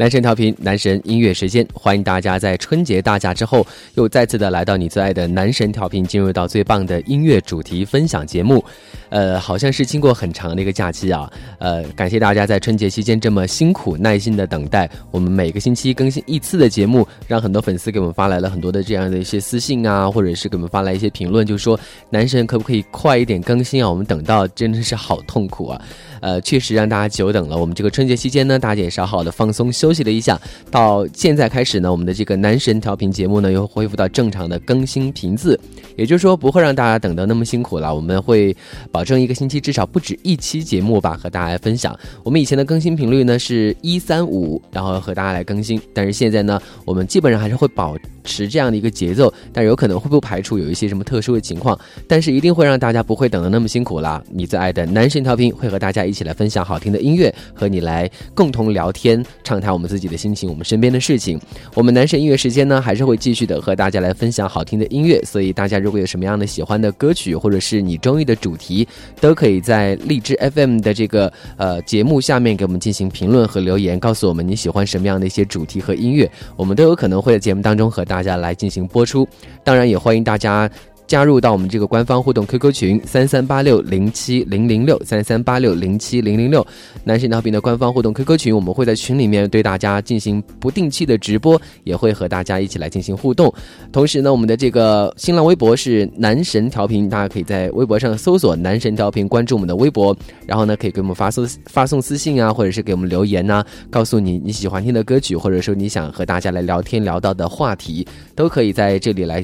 男神调频，男神音乐时间，欢迎大家在春节大假之后，又再次的来到你最爱的男神调频，进入到最棒的音乐主题分享节目。呃，好像是经过很长的一个假期啊，呃，感谢大家在春节期间这么辛苦耐心的等待。我们每个星期更新一次的节目，让很多粉丝给我们发来了很多的这样的一些私信啊，或者是给我们发来一些评论，就说男神可不可以快一点更新啊？我们等到真的是好痛苦啊。呃，确实让大家久等了。我们这个春节期间呢，大家也是好好的放松休息了一下。到现在开始呢，我们的这个男神调频节目呢，又恢复到正常的更新频次，也就是说不会让大家等得那么辛苦了。我们会保证一个星期至少不止一期节目吧，和大家分享。我们以前的更新频率呢是一三五，然后和大家来更新。但是现在呢，我们基本上还是会保持这样的一个节奏，但有可能会不排除有一些什么特殊的情况，但是一定会让大家不会等的那么辛苦啦。你最爱的男神调频会和大家一起来分享好听的音乐，和你来共同聊天，畅谈我们自己的心情，我们身边的事情。我们男神音乐时间呢，还是会继续的和大家来分享好听的音乐。所以大家如果有什么样的喜欢的歌曲，或者是你中意的主题，都可以在荔枝 FM 的这个呃节目下面给我们进行评论和留言，告诉我们你喜欢什么样的一些主题和音乐，我们都有可能会在节目当中和大大家来进行播出。当然，也欢迎大家。加入到我们这个官方互动 QQ 群三三八六零七零零六三三八六零七零零六，男神调频的官方互动 QQ 群，我们会在群里面对大家进行不定期的直播，也会和大家一起来进行互动。同时呢，我们的这个新浪微博是男神调频，大家可以在微博上搜索男神调频，关注我们的微博，然后呢可以给我们发送发送私信啊，或者是给我们留言呐，告诉你你喜欢听的歌曲，或者说你想和大家来聊天聊到的话题，都可以在这里来。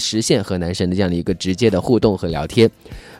实现和男神的这样的一个直接的互动和聊天，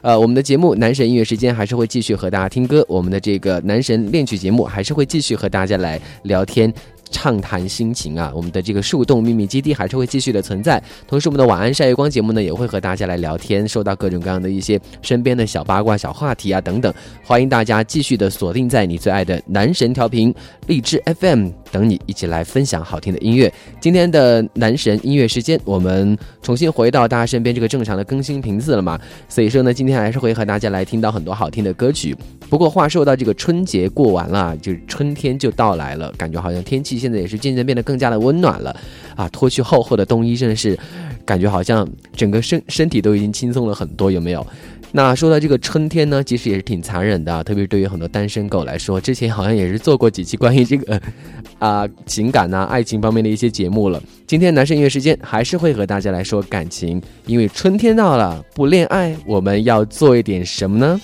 呃，我们的节目男神音乐时间还是会继续和大家听歌，我们的这个男神恋曲节目还是会继续和大家来聊天。畅谈心情啊，我们的这个树洞秘密基地还是会继续的存在。同时，我们的晚安晒月光节目呢，也会和大家来聊天，收到各种各样的一些身边的小八卦、小话题啊等等。欢迎大家继续的锁定在你最爱的男神调频荔枝 FM，等你一起来分享好听的音乐。今天的男神音乐时间，我们重新回到大家身边这个正常的更新频次了嘛？所以说呢，今天还是会和大家来听到很多好听的歌曲。不过话说到这个春节过完了，就是春天就到来了，感觉好像天气。现在也是渐渐变得更加的温暖了，啊，脱去厚厚的冬衣，真的是感觉好像整个身身体都已经轻松了很多，有没有？那说到这个春天呢，其实也是挺残忍的，特别是对于很多单身狗来说，之前好像也是做过几期关于这个 啊情感呐、爱情方面的一些节目了。今天男生音乐时间还是会和大家来说感情，因为春天到了，不恋爱我们要做一点什么呢？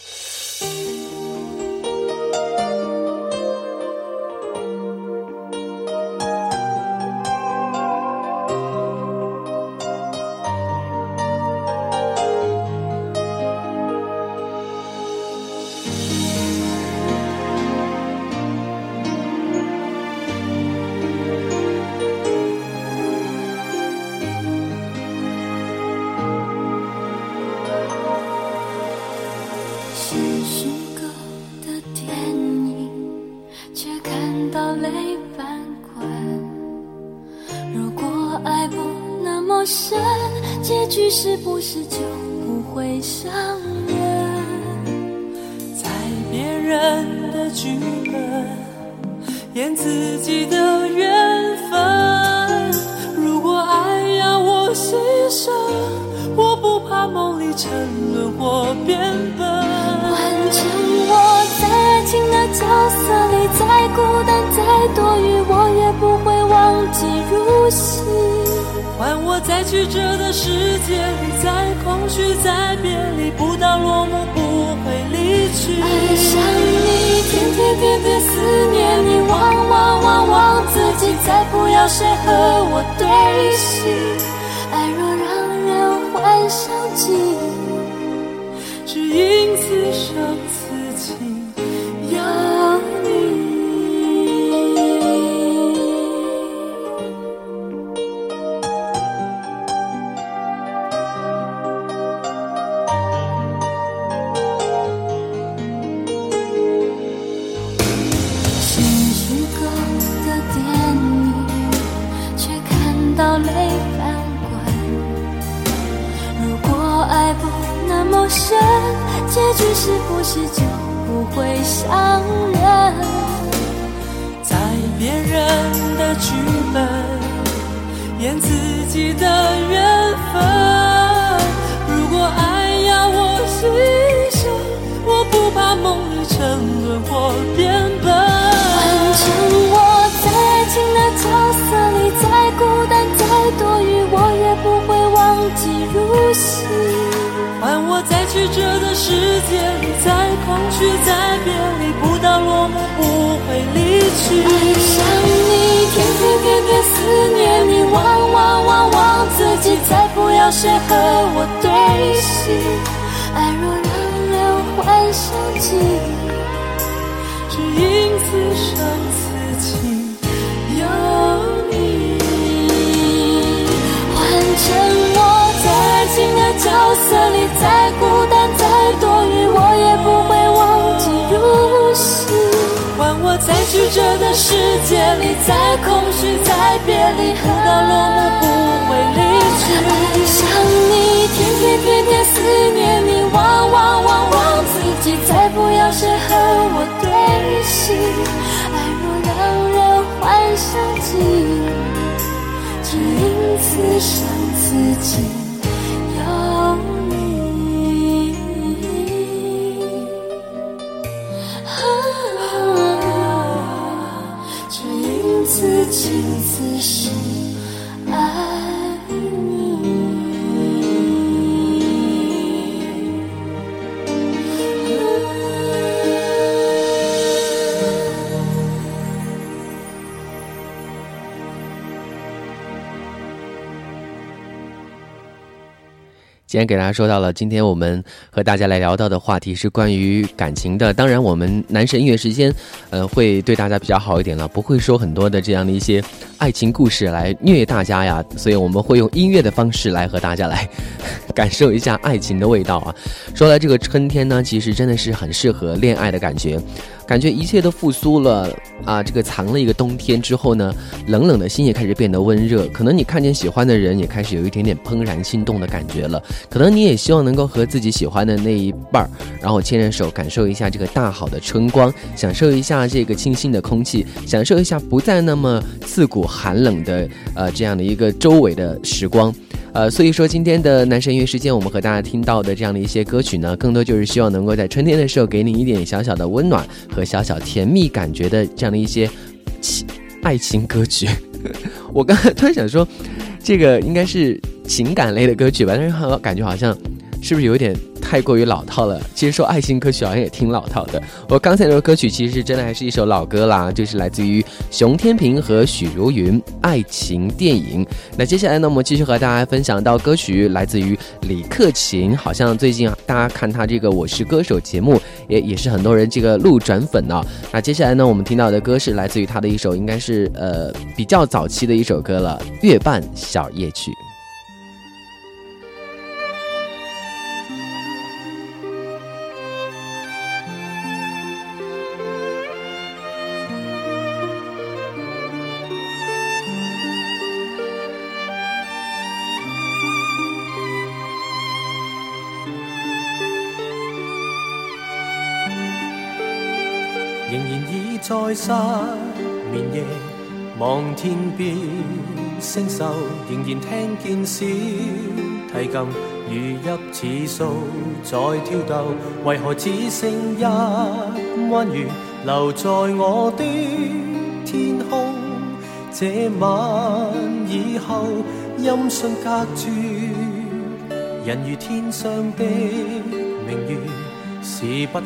点点思念你，忘忘忘忘自己，再不要谁和我对戏。爱若让人幻想起，只因此生。曲折的世界里，在空虚，在别离，不到落幕不会离去。爱上你，天天天天思念你，忘忘忘忘自己，再不要谁和我对戏。爱若让人幻想起，只因此生此情有你。换成我在爱情的角色里，再孤单在曲折的世界里，在空虚，在别离，不到落幕不会离去。爱上你，天天天天思念你，忘忘忘忘自己，再不要谁和我对戏。爱若让人幻想起，只因此生此情今天给大家说到了，今天我们和大家来聊到的话题是关于感情的。当然，我们男神音乐时间，呃，会对大家比较好一点了，不会说很多的这样的一些爱情故事来虐大家呀。所以我们会用音乐的方式来和大家来 感受一下爱情的味道啊。说来这个春天呢，其实真的是很适合恋爱的感觉。感觉一切都复苏了啊！这个藏了一个冬天之后呢，冷冷的心也开始变得温热。可能你看见喜欢的人，也开始有一点点怦然心动的感觉了。可能你也希望能够和自己喜欢的那一半儿，然后牵着手，感受一下这个大好的春光，享受一下这个清新的空气，享受一下不再那么刺骨寒冷的呃这样的一个周围的时光。呃，所以说今天的男神音乐时间，我们和大家听到的这样的一些歌曲呢，更多就是希望能够在春天的时候给你一点小小的温暖和小小甜蜜感觉的这样的一些情爱情歌曲。我刚才突然想说，这个应该是情感类的歌曲吧，但是好感觉好像是不是有点太过于老套了？其实说爱情歌曲好像也挺老套的。我刚才那首歌曲其实真的还是一首老歌啦，就是来自于熊天平和许茹芸《爱情电影》。那接下来呢，我们继续和大家分享到歌曲来自于李克勤，好像最近，大家看他这个《我是歌手》节目，也也是很多人这个路转粉呢、那接下来呢，我们听到的歌是来自于他的一首，应该是呃比较早期的一首歌了，《月半小夜曲》。在失眠夜，望天邊星宿，仍然聽見小提琴如泣似訴在挑逗，為何只剩一弯月留在我的天空？這晚以後，音訊隔絕，人如天上的明月。是不可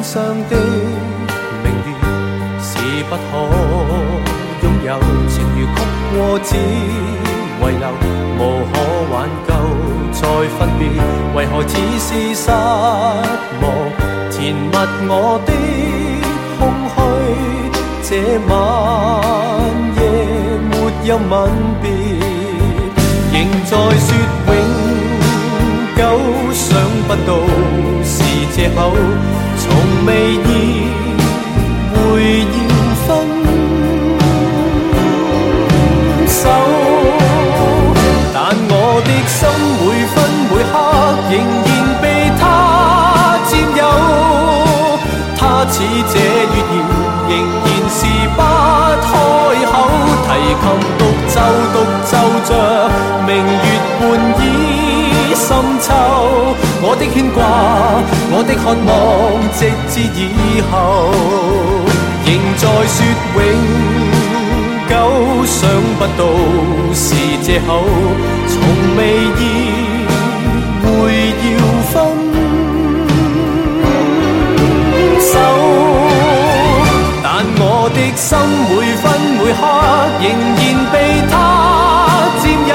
天上的明月，是不可。擁有情如曲过只遗留，无可挽救再分别，为何只是失望？填密我的空虚，这晚夜没有吻别，仍在说永久，想不到是借口，從未意會要分。手，但我的心每分每刻仍然被他佔有。他似這月兒，仍然是不開口。提琴獨奏獨奏着明月半倚深秋。我的牽掛，我的渴望，直至以後，仍在说永。久想不到是借口，從未意會要分手。但我的心每分每刻仍然被他佔有，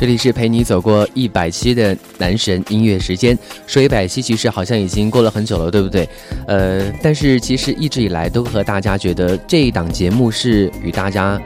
这里是陪你走过一百期的男神音乐时间。说一百期，其实好像已经过了很久了，对不对？呃，但是其实一直以来都和大家觉得这一档节目是与大家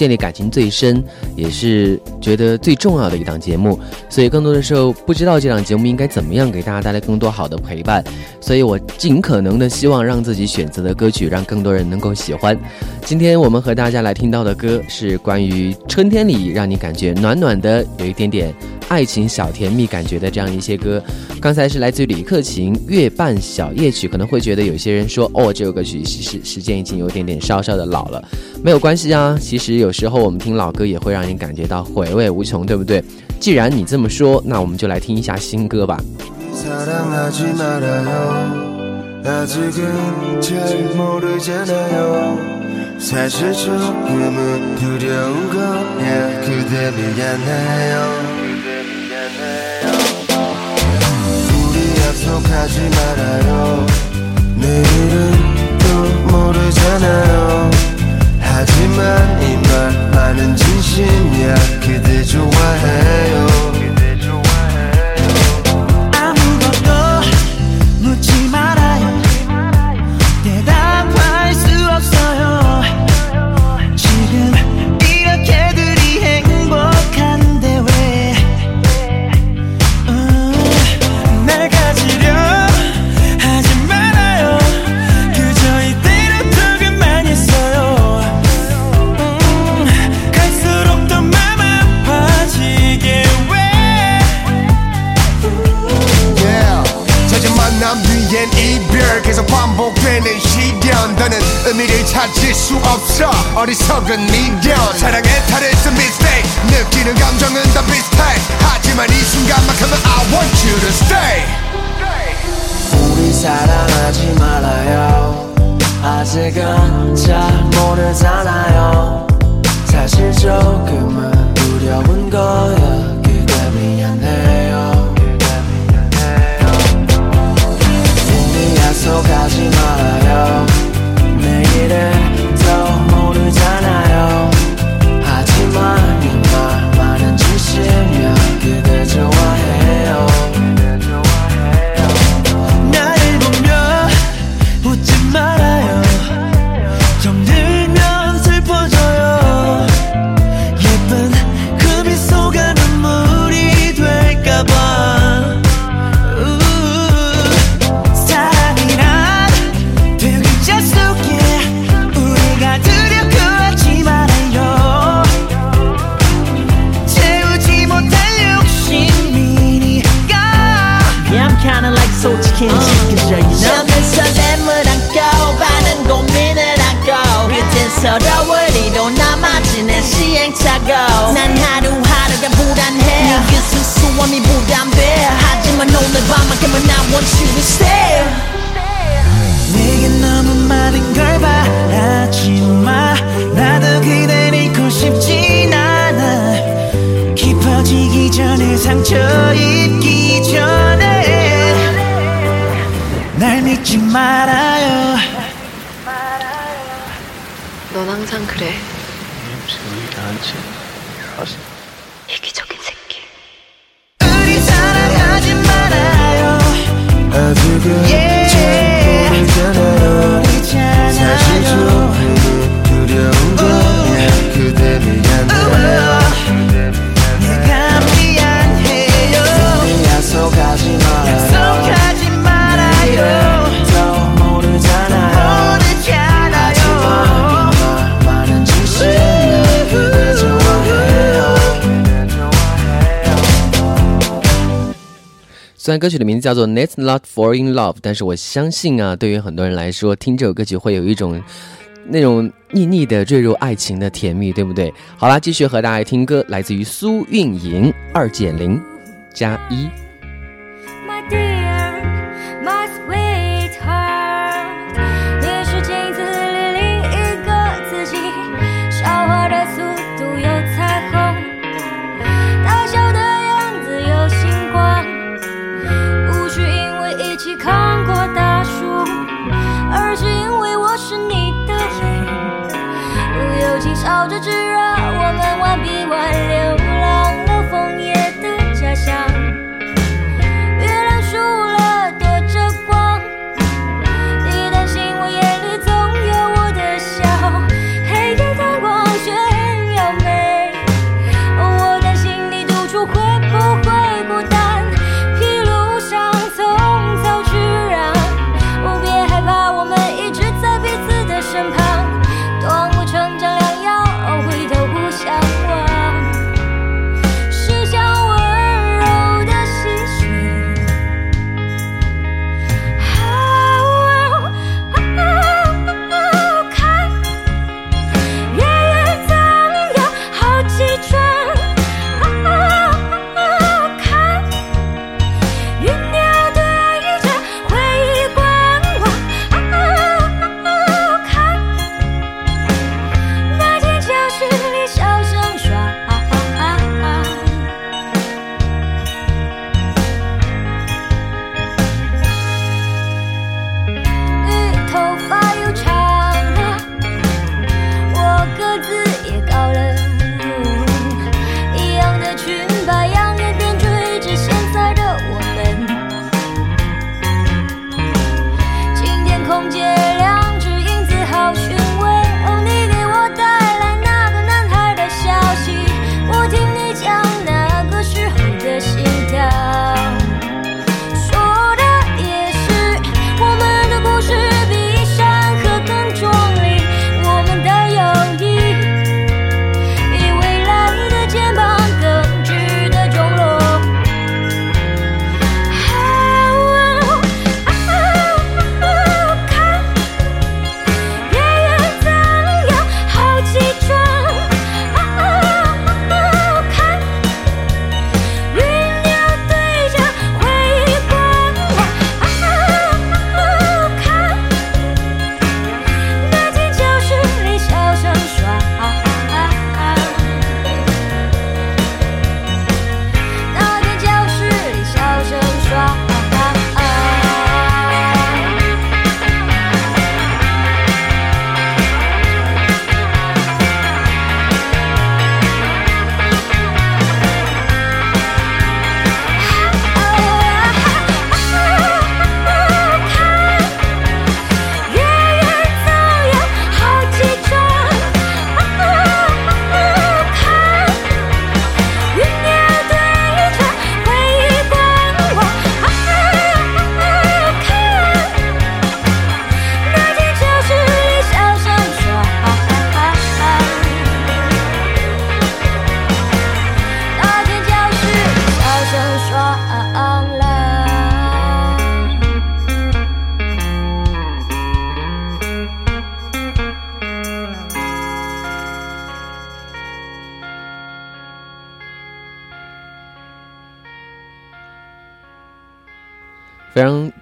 建立感情最深，也是觉得最重要的一档节目。所以更多的时候不知道这档节目应该怎么样给大家带来更多好的陪伴，所以我尽可能的希望让自己选择的歌曲让更多人能够喜欢。今天我们和大家来听到的歌是关于春天里让你感觉暖暖的，有一点点爱情小甜蜜感觉的这样一些歌刚才是来自于李克勤月半小夜曲可能会觉得有些人说哦这首歌曲是时间已经有点点稍稍的老了。没有关系啊其实有时候我们听老歌也会让人感觉到回味无穷对不对？既然你这么说那我们就来听一下新歌吧。 약속하지 말아요. 내일은 또 모르잖아요. 하지만 이 말 나는 진심이야. 그대 좋아해요. 수 없어. 어리석은 미련 사랑에 탈했 a mistake. 느끼는 감정은 다 비슷해. 하지만 이 순간만큼은 I want you to stay. 우리 사랑하지 말아요. 아직은 잘 모르잖아요. 사실 조금은 두려운 거야. 그대 미안해요 그대 미안해요. 우리 약속하지 말아요. want you to stay 내게 너무 많은 걸 바라지 마. 나도 그댈 잃고 싶진 않아. 깊어지기 전에 상처 입기 전에 날 믿지 말아요. 넌 항상 그래. 虽然歌曲的名字叫做 let's not fall in love 但是我相信啊对于很多人来说听这首歌曲会有一种那种腻腻的坠入爱情的甜蜜对不对？好啦继续和大家听歌来自于苏运莹二减零加一。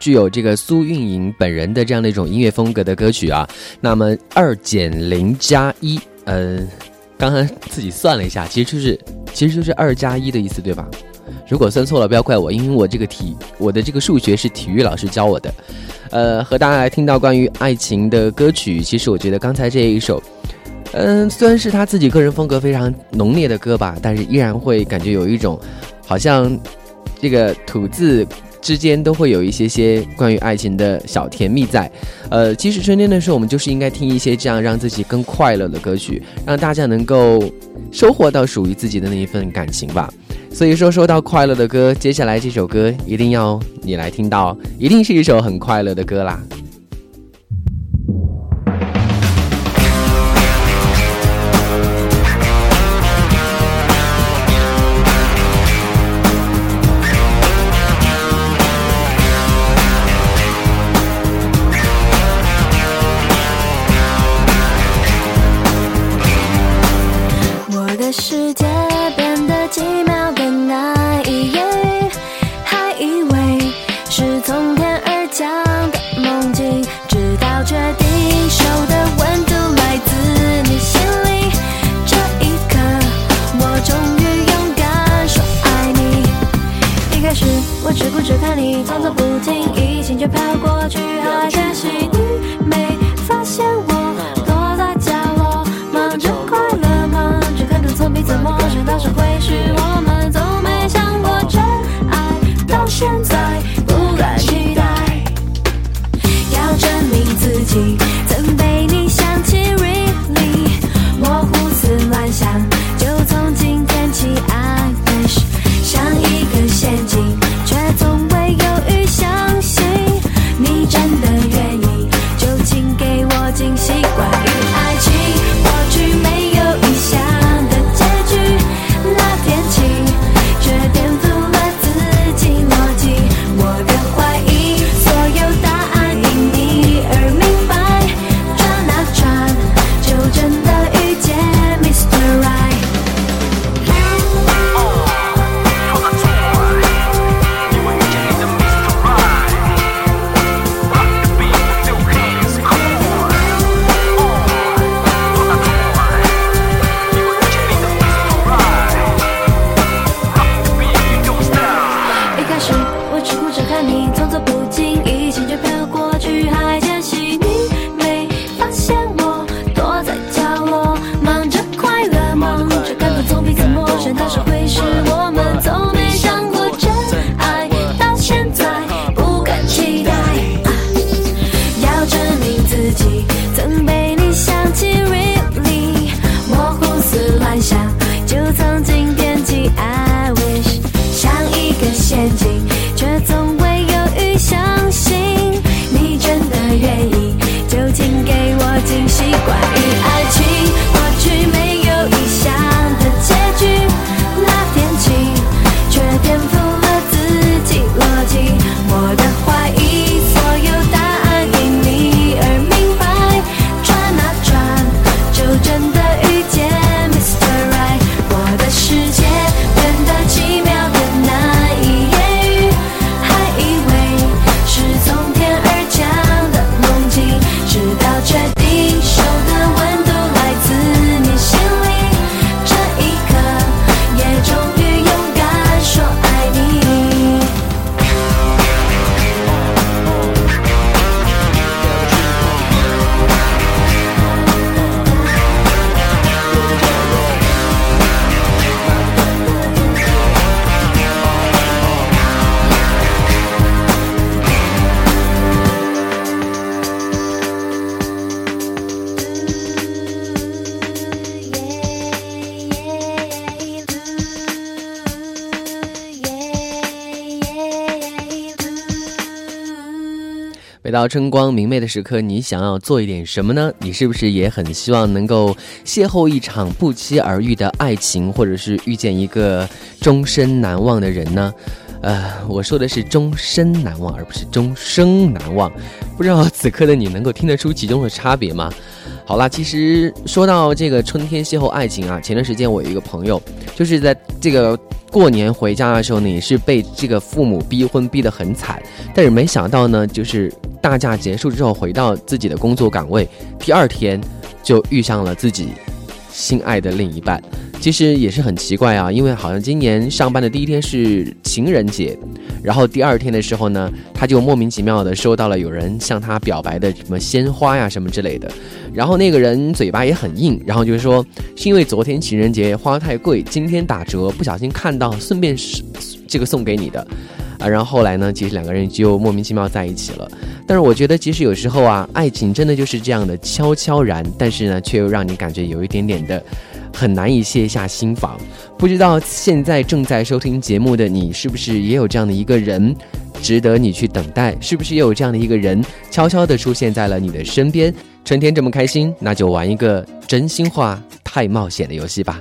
具有这个苏运莹本人的这样的一种音乐风格的歌曲啊。那么二减零加一，嗯，刚刚自己算了一下，其实就是其实就是二加一的意思，对吧？如果算错了，不要怪我，因为我这个体我的这个数学是体育老师教我的。呃，和大家来听到关于爱情的歌曲，其实我觉得刚才这一首，嗯，虽然是他自己个人风格非常浓烈的歌吧，但是依然会感觉有一种好像这个吐字。之间都会有一些些关于爱情的小甜蜜在，呃，其实春天的时候，我们就是应该听一些这样让自己更快乐的歌曲，让大家能够收获到属于自己的那一份感情吧。所以说，说到快乐的歌，接下来这首歌一定要你来听到，一定是一首很快乐的歌啦。到春光明媚的时刻，你想要做一点什么呢？你是不是也很希望能够邂逅一场不期而遇的爱情，或者是遇见一个终身难忘的人呢？呃，我说的是终身难忘，而不是终生难忘。不知道此刻的你能够听得出其中的差别吗？好啦，其实说到这个春天邂逅爱情啊，前段时间我有一个朋友，就是在这个过年回家的时候呢，也是被这个父母逼婚逼得很惨，但是没想到呢，就是大假结束之后回到自己的工作岗位，第二天就遇上了自己心爱的另一半。其实也是很奇怪啊，因为好像今年上班的第一天是情人节，然后第二天的时候呢，他就莫名其妙的收到了有人向他表白的什么鲜花呀什么之类的，然后那个人嘴巴也很硬，然后就是说是因为昨天情人节花太贵，今天打折，不小心看到，顺便是这个送给你的。啊，然后后来呢，其实两个人就莫名其妙在一起了。但是我觉得，其实有时候啊，爱情真的就是这样的悄悄然，但是呢，却又让你感觉有一点点的很难以卸下心防。不知道现在正在收听节目的你，是不是也有这样的一个人，值得你去等待？是不是也有这样的一个人，悄悄的出现在了你的身边？春天这么开心，那就玩一个真心话太冒险的游戏吧。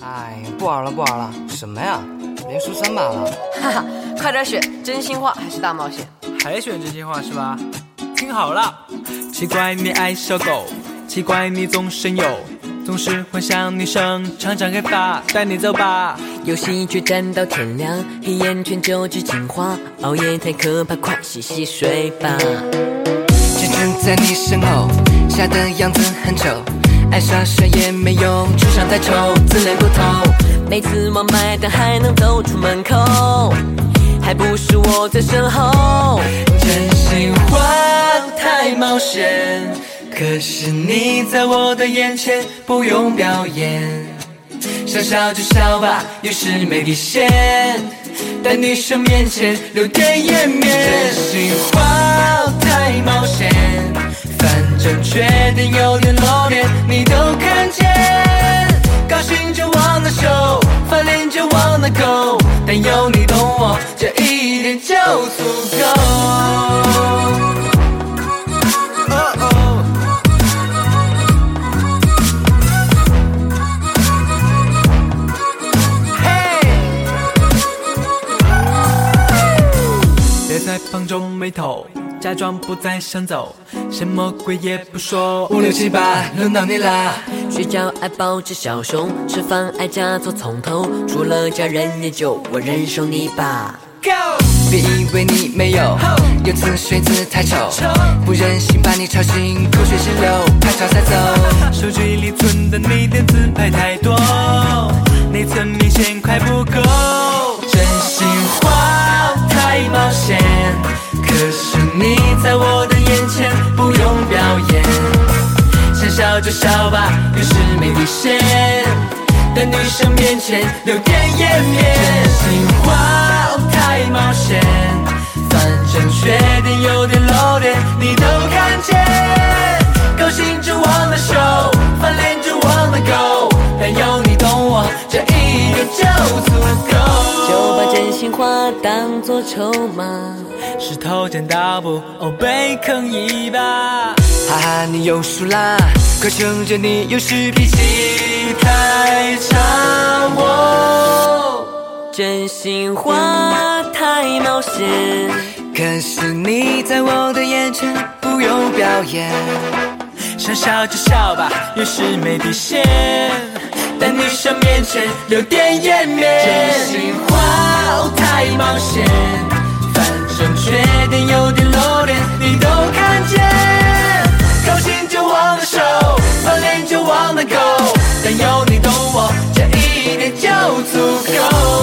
哎，不玩了，不玩了，什么呀？连输三把了，哈哈，快点选真心话还是大冒险？还选真心话是吧？听好了，奇怪你爱小狗，奇怪你总神游，总是幻想女生长长黑发，带你走吧。游戏却战到天亮，黑眼圈就知进化，熬夜太可怕，快洗洗睡吧。只站在你身后，傻的样子很丑，爱耍帅也没用，智商太丑，自恋过头。每次忘买单还能走出门口，还不是我在身后。真心话太冒险，可是你在我的眼前不用表演，想笑就笑吧，有时没底线，在女生面前留点颜面。真心话太冒险，反正缺点有点露脸，你都看见。高兴就忘了手，翻脸就忘了狗，但有你懂我，这一点就足够。别再绑皱眉头，假装不再想走，什么鬼也不说。五六七八，轮到你啦！睡觉爱抱着小熊，吃饭爱夹做从头，除了家人也就我忍受你吧。Go！别以为你没有，有次睡姿太丑，不忍心把你吵醒，口水直流，拍照才走。手机里存的你的自拍太多，内存明显快不够。真心话太冒险，就笑吧，有时没底线，在女生面前有点颜面。真心话太冒险，反正缺点有点露脸，你都看见。高兴就忘了手，翻脸就忘了狗，但有你懂我，这一点就足够。就把真心话当作筹码，石头剪刀布，哦，被坑一把。哈哈，你又输啦！快承认你有时脾气太差。我真心话太冒险，可是你在我的眼前不用表演，想笑就笑吧，有时没底线，在女生面前有点颜面。真心话太冒险，反正缺点有点露脸，你都看见。就忘了手，翻脸就忘了狗，但有你懂我，这一点就足够。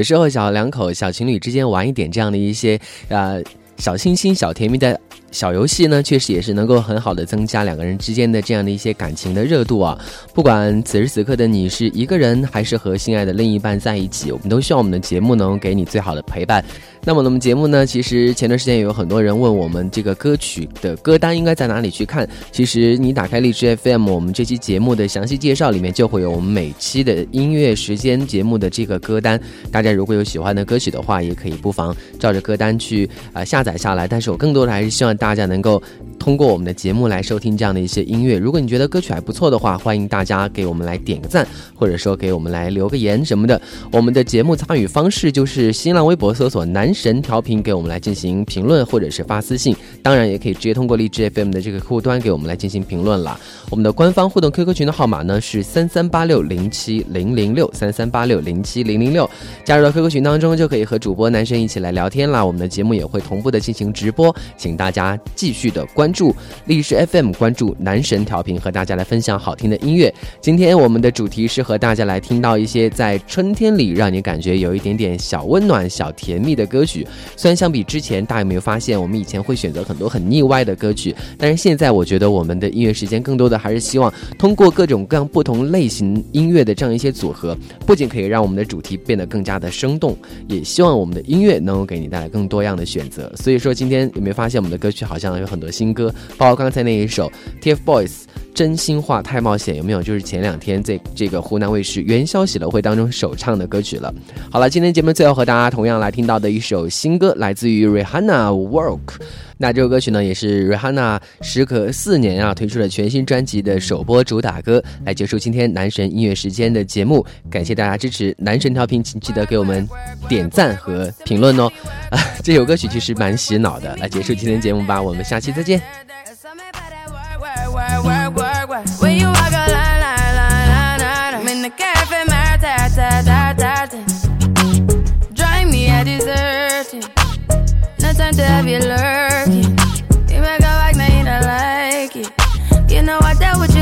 有时候小两口、小情侣之间玩一点这样的一些呃小清新、小甜蜜的小游戏呢，确实也是能够很好的增加两个人之间的这样的一些感情的热度啊。不管此时此刻的你是一个人，还是和心爱的另一半在一起，我们都希望我们的节目能给你最好的陪伴。那么，我们节目呢，其实前段时间也有很多人问我们这个歌曲的歌单应该在哪里去看。其实你打开荔枝 FM，我们这期节目的详细介绍里面就会有我们每期的音乐时间节目的这个歌单。大家如果有喜欢的歌曲的话，也可以不妨照着歌单去啊、下载下来。但是我更多的还是希望大大家能够通过我们的节目来收听这样的一些音乐。如果你觉得歌曲还不错的话，欢迎大家给我们来点个赞，或者说给我们来留个言什么的。我们的节目参与方式就是新浪微博搜索“男神调频”，给我们来进行评论或者是发私信。当然，也可以直接通过荔枝 FM 的这个客户端给我们来进行评论了。我们的官方互动 QQ 群的号码呢是三三八六零七零零六三三八六零七零零六，加入到 QQ 群当中就可以和主播男神一起来聊天啦。我们的节目也会同步的进行直播，请大家继续的关注历史 FM，关注男神调频，和大家来分享好听的音乐。今天我们的主题是和大家来听到一些在春天里让你感觉有一点点小温暖、小甜蜜的歌曲。虽然相比之前，大家有没有发现，我们以前会选择很多很腻歪的歌曲，但是现在我觉得我们的音乐时间更多的还是希望通过各种各样不同类型音乐的这样一些组合，不仅可以让我们的主题变得更加的生动，也希望我们的音乐能够给你带来更多样的选择。所以说，今天有没有发现我们的歌曲就好像有很多新歌，包括刚才那一首 TFBOYS。真心话太冒险有没有？就是前两天在这个湖南卫视元宵喜乐会当中首唱的歌曲了。好了，今天节目最后和大家同样来听到的一首新歌，来自于 Rihanna Work。那这首歌曲呢，也是 Rihanna 时隔四年啊推出了全新专辑的首播主打歌，来结束今天男神音乐时间的节目。感谢大家支持男神调频，请记得给我们点赞和评论哦。啊，这首歌曲其实蛮洗脑的。来结束今天节目吧，我们下期再见。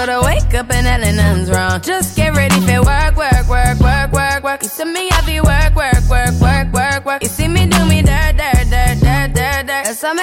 But I wake up and hell nothing's wrong. Just get ready for work, work, work, work, work, work. You see me happy work, work, work, work, work, work. You see me do me dirt, dirt, dirt, dirt, dirt, dirt. That's all me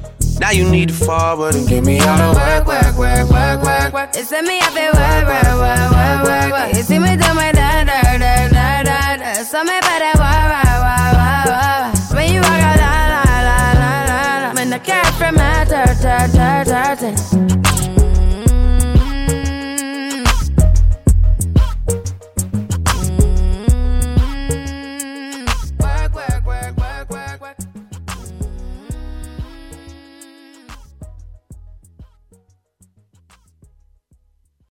Now you need to forward and give me all the work, work, work, work, work, work. It's me, I feel work, work, work, work, work, work. See me do my da, da, da, da, da, da. So me that wah, wah, wah, wah, wah. When you walk out, la, la, la, la, la, la. When the cat from my dirt, dirt, dirt, dirt.